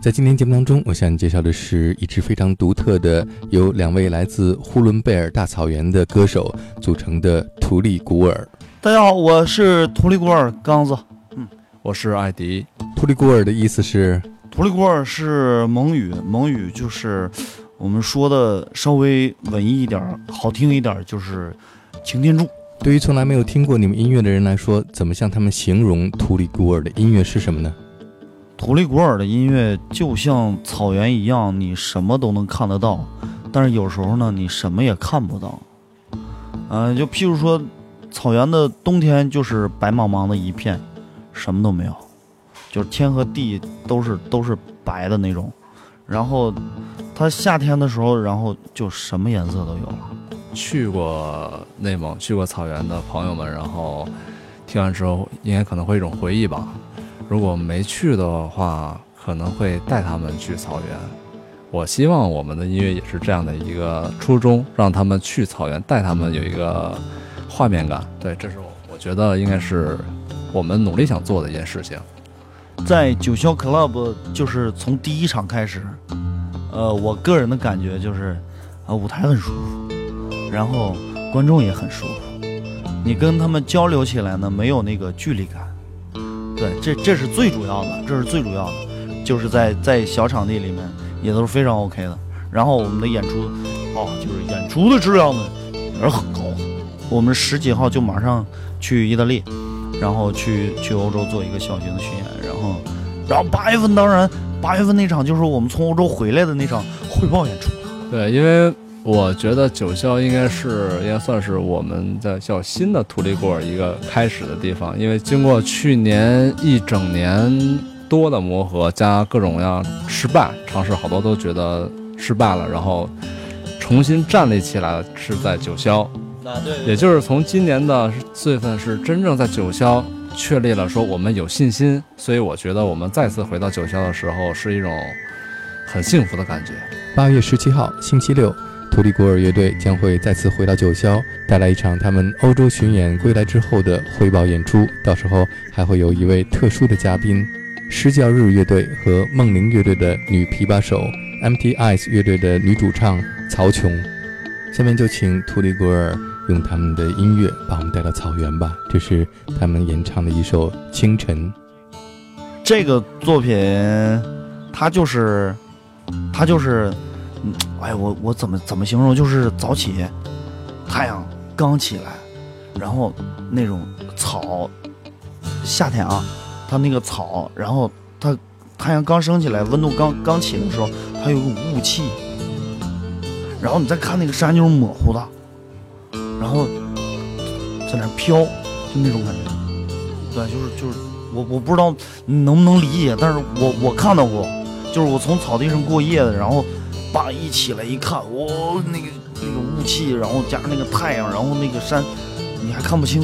在今天节目当中，我向你介绍的是一支非常独特的，由两位来自呼伦贝尔大草原的歌手组成的图利古尔。大家好，我是图利古尔刚子。嗯，我是艾迪。图利古尔的意思是，图利古尔是蒙语，蒙语就是我们说的稍微文艺一点、好听一点，就是擎天柱。对于从来没有听过你们音乐的人来说，怎么向他们形容图里古尔的音乐是什么呢？图里古尔的音乐就像草原一样，你什么都能看得到，但是有时候呢，你什么也看不到。嗯，就譬如说，草原的冬天就是白茫茫的一片，什么都没有，就是天和地都是都是白的那种。然后，它夏天的时候，然后就什么颜色都有了。去过内蒙、去过草原的朋友们，然后听完之后，应该可能会一种回忆吧。如果没去的话，可能会带他们去草原。我希望我们的音乐也是这样的一个初衷，让他们去草原，带他们有一个画面感。对，这是我我觉得应该是我们努力想做的一件事情。在九霄 club，就是从第一场开始，呃，我个人的感觉就是，啊，舞台很舒服，然后观众也很舒服，你跟他们交流起来呢，没有那个距离感。对，这这是最主要的，这是最主要的，就是在在小场地里面也都是非常 OK 的。然后我们的演出，哦，就是演出的质量呢也是很高的。我们十几号就马上去意大利，然后去去欧洲做一个小型的巡演。然后，然后八月份当然八月份那场就是我们从欧洲回来的那场汇报演出。对，因为。我觉得九霄应该是应该算是我们的叫新的土里果一个开始的地方，因为经过去年一整年多的磨合，加各种各样失败尝试，好多都觉得失败了，然后重新站立起来是在九霄，啊对，也就是从今年的四月份是真正在九霄确立了说我们有信心，所以我觉得我们再次回到九霄的时候是一种很幸福的感觉。八月十七号星期六。图里古尔乐队将会再次回到九霄，带来一场他们欧洲巡演归来之后的汇报演出。到时候还会有一位特殊的嘉宾——施教日乐队和梦灵乐队的女琵琶手，MT Ice 乐队的女主唱曹琼。下面就请图里古尔用他们的音乐把我们带到草原吧。这是他们演唱的一首《清晨》。这个作品，它就是，它就是。嗯，哎，我我怎么怎么形容？就是早起，太阳刚起来，然后那种草，夏天啊，它那个草，然后它太阳刚升起来，温度刚刚起的时候，它有个雾气，然后你再看那个山就是模糊的，然后在那飘，就那种感觉。对，就是就是，我我不知道你能不能理解，但是我我看到过，就是我从草地上过夜的，然后。爸一起来一看，哇，那个那个雾气，然后加上那个太阳，然后那个山，你还看不清。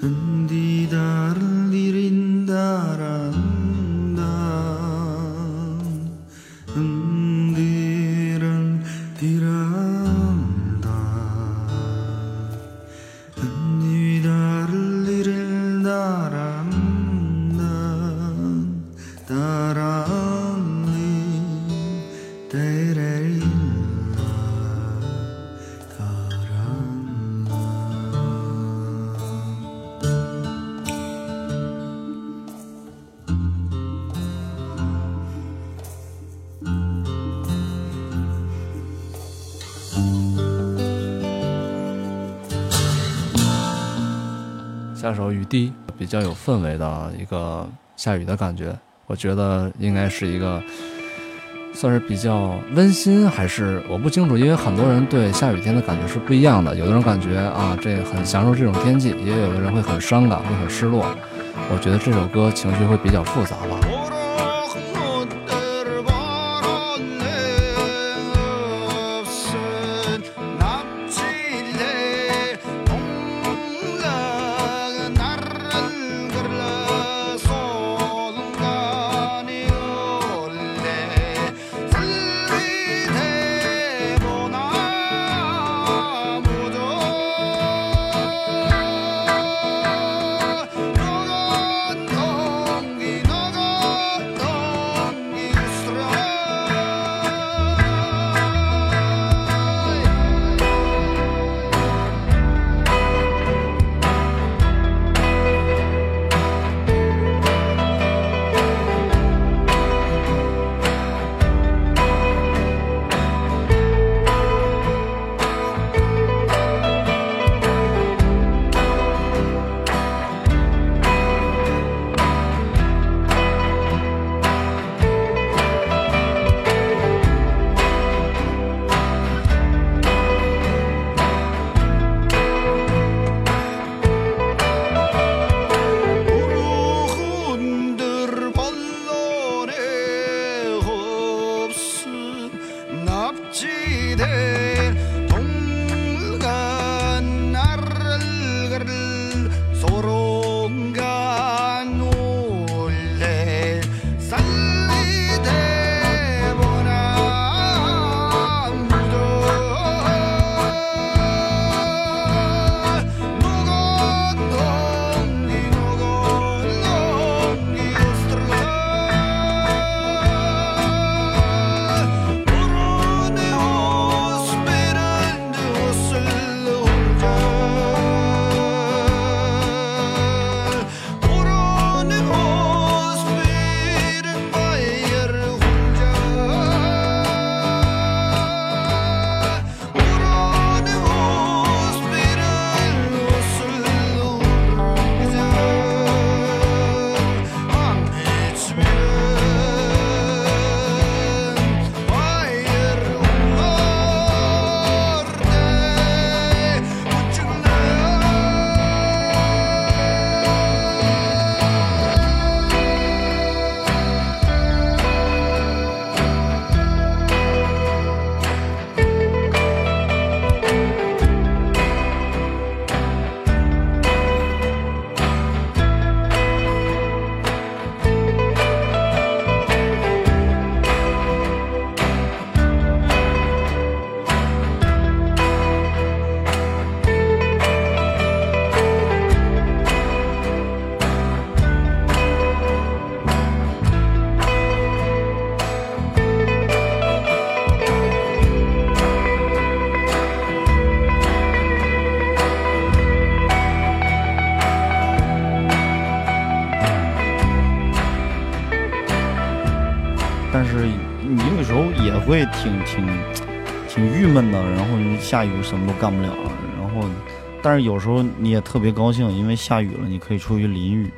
下雨滴，比较有氛围的一个下雨的感觉。我觉得应该是一个算是比较温馨，还是我不清楚，因为很多人对下雨天的感觉是不一样的。有的人感觉啊，这很享受这种天气，也有的人会很伤感，会很失落。我觉得这首歌情绪会比较复杂吧。也会挺挺挺郁闷的，然后下雨什么都干不了了，然后但是有时候你也特别高兴，因为下雨了，你可以出去淋雨。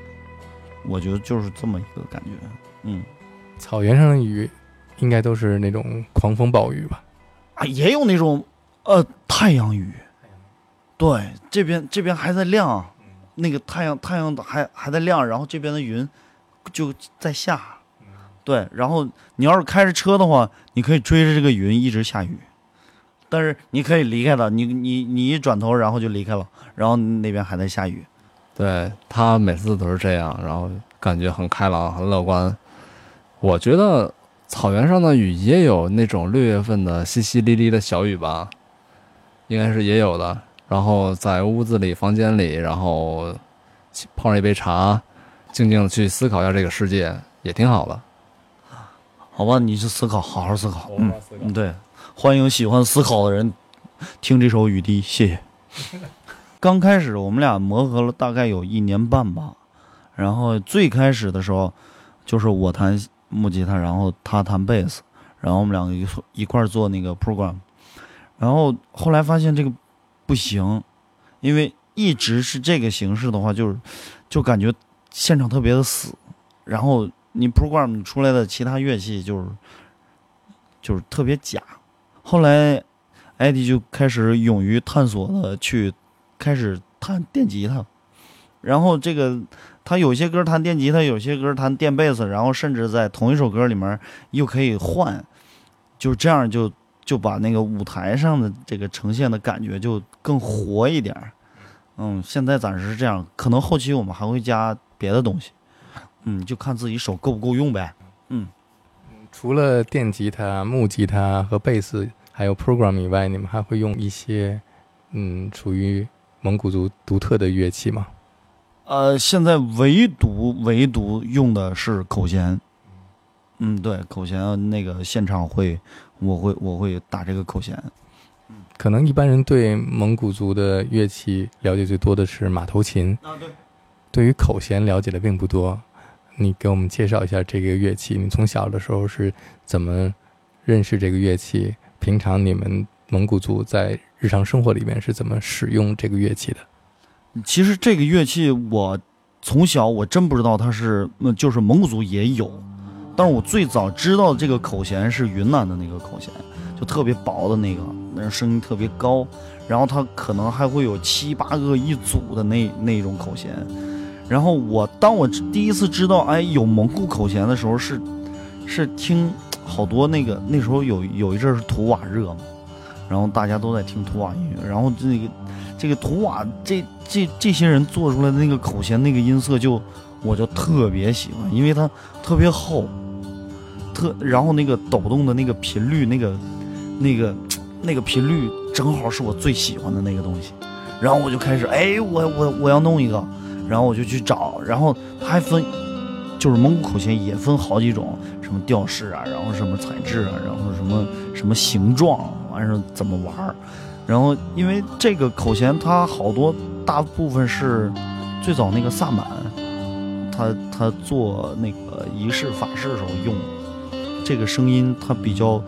我觉得就是这么一个感觉，嗯草原上的雨，应该都是那种狂风暴雨吧？啊，也有那种呃太阳雨，对，这边这边还在亮，那个太阳太阳还还在亮，然后这边的云就在下，对，然后你要是开着车的话，你可以追着这个云一直下雨，但是你可以离开了，你你你一转头，然后就离开了，然后那边还在下雨，对他每次都是这样，然后感觉很开朗、很乐观。我觉得草原上的雨也有那种六月份的淅淅沥沥的小雨吧，应该是也有的。然后在屋子里、房间里，然后泡上一杯茶，静静的去思考一下这个世界，也挺好的。好吧，你去思考，好好思考，嗯嗯，对，欢迎喜欢思考的人听这首雨滴，谢谢。刚开始我们俩磨合了大概有一年半吧，然后最开始的时候就是我弹木吉他，然后他弹贝斯，然后我们两个一一块做那个 program，然后后来发现这个不行，因为一直是这个形式的话，就是就感觉现场特别的死，然后你 program 出来的其他乐器就是就是特别假。后来艾迪就开始勇于探索的去开始弹电吉他，然后这个他有些歌弹电吉他，有些歌弹电贝斯，然后甚至在同一首歌里面又可以换，就这样就就把那个舞台上的这个呈现的感觉就更活一点。嗯，现在暂时是这样，可能后期我们还会加别的东西。嗯，就看自己手够不够用呗。嗯除了电吉他、木吉他和贝斯，还有 program 以外，你们还会用一些嗯属于蒙古族独特的乐器吗？呃，现在唯独唯独用的是口弦。嗯，对，口弦那个现场会，我会我会打这个口弦。可能一般人对蒙古族的乐器了解最多的是马头琴，啊，对。对于口弦了解的并不多。你给我们介绍一下这个乐器，你从小的时候是怎么认识这个乐器？平常你们蒙古族在日常生活里面是怎么使用这个乐器的？其实这个乐器我从小我真不知道它是，呃就是蒙古族也有，但是我最早知道这个口弦是云南的那个口弦，就特别薄的那个，那声音特别高，然后它可能还会有七八个一组的那那种口弦。然后我当我第一次知道哎有蒙古口弦的时候是，是听好多那个那时候有有一阵是图瓦热嘛，然后大家都在听图瓦音乐，然后这个这个图瓦这这这些人做出来的那个口弦那个音色就我就特别喜欢，因为它特别厚，特然后那个抖动的那个频率那个那个那个频率正好是我最喜欢的那个东西，然后我就开始哎我我我要弄一个。然后我就去找，然后它还分，就是蒙古口弦也分好几种，什么调式啊，然后什么材质啊，然后什么什么形状，完事儿怎么玩儿。然后因为这个口弦它好多大部分是最早那个萨满，他他做那个仪式法事的时候用，这个声音它比较，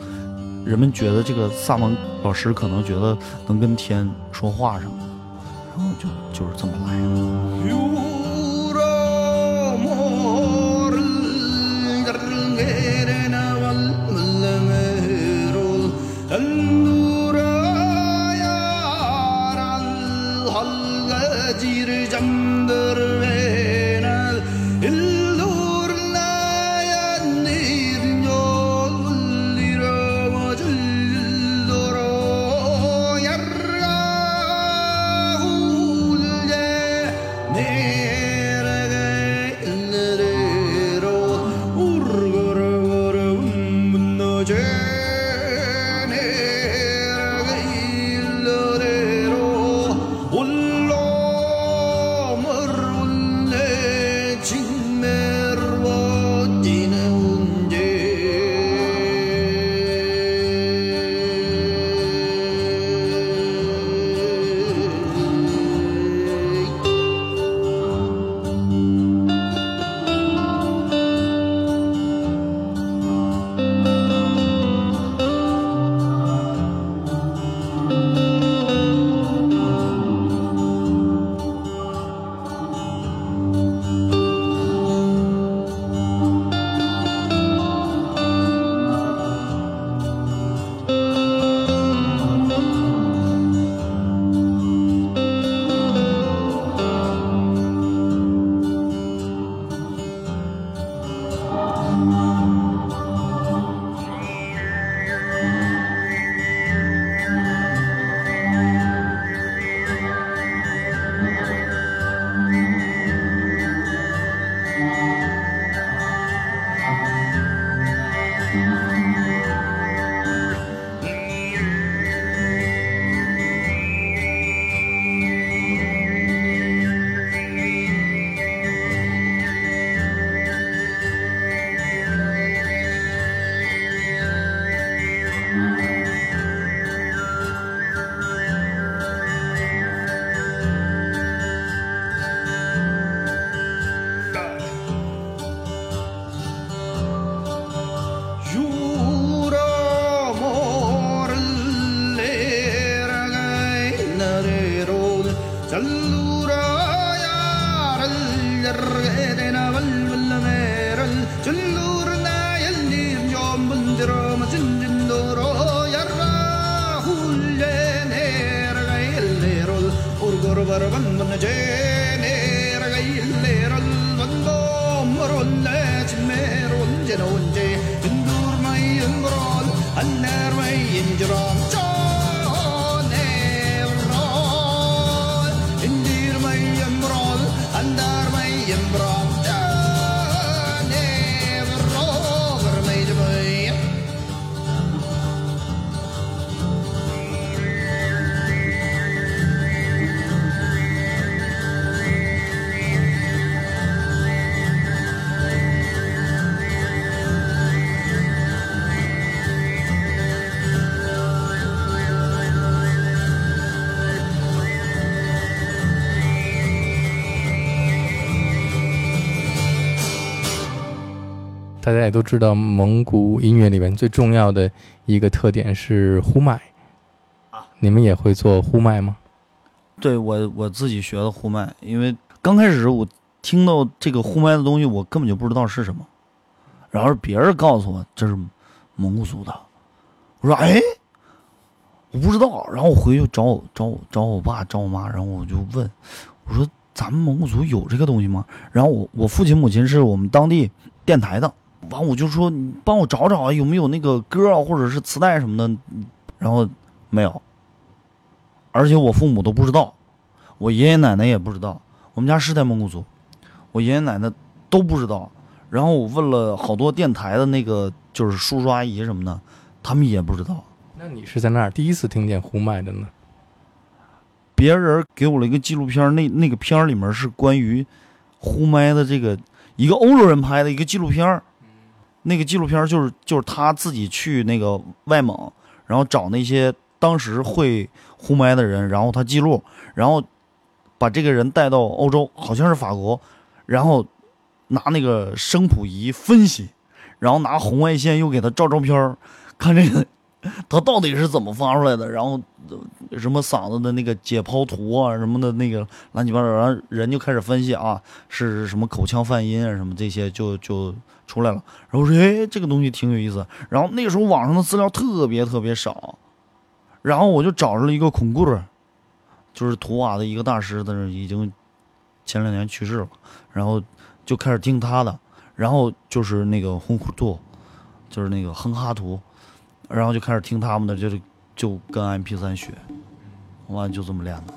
人们觉得这个萨满老师可能觉得能跟天说话什么的，然后就就是这么来的。 지를 잠들베 都知道，蒙古音乐里面最重要的一个特点是呼麦啊。你们也会做呼麦吗？对我我自己学的呼麦，因为刚开始我听到这个呼麦的东西，我根本就不知道是什么，然后别人告诉我这是蒙古族的，我说哎，我不知道，然后我回去找我找我找我爸找我妈，然后我就问，我说咱们蒙古族有这个东西吗？然后我我父亲母亲是我们当地电台的，完我就说你帮我找找啊，有没有那个歌啊或者是磁带什么的，然后没有。而且我父母都不知道，我爷爷奶奶也不知道，我们家是在蒙古族，我爷爷奶奶都不知道。然后我问了好多电台的那个就是叔叔阿姨什么的，他们也不知道。那你是在那儿第一次听见呼麦的呢？别人给我了一个纪录片，那那个片儿里面是关于呼麦的这个一个欧洲人拍的一个纪录片那个纪录片就是就是他自己去那个外蒙，然后找那些当时会呼麦的人，然后他记录，然后把这个人带到欧洲，好像是法国，然后拿那个声谱仪分析，然后拿红外线又给他照照片儿看这个他到底是怎么发出来的，然后什么嗓子的那个解剖图啊什么的那个乱七八糟，然后人就开始分析啊是什么口腔泛音啊什么这些就就出来了。然后我说哎这个东西挺有意思，然后那个时候网上的资料特别特别少，然后我就找着了一个孔固尔，就是图瓦的一个大师，但是已经前两年去世了，然后就开始听他的，然后就是那个轰库图，就是那个哼哈图。然后就开始听他们的，就是就跟 MP 3学，完就这么练的。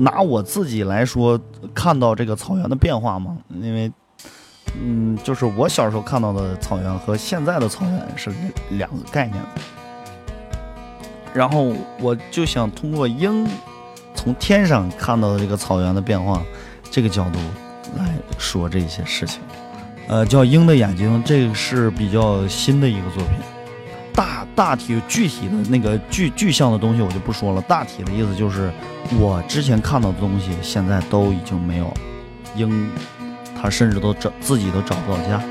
拿我自己来说，看到这个草原的变化嘛，因为，嗯，就是我小时候看到的草原和现在的草原是两个概念。然后我就想通过鹰从天上看到的这个草原的变化这个角度来说这些事情。呃，叫《鹰的眼睛》，这个是比较新的一个作品。大大体具体的那个具具象的东西我就不说了，大体的意思就是我之前看到的东西现在都已经没有了，鹰它甚至都找自己都找不到家。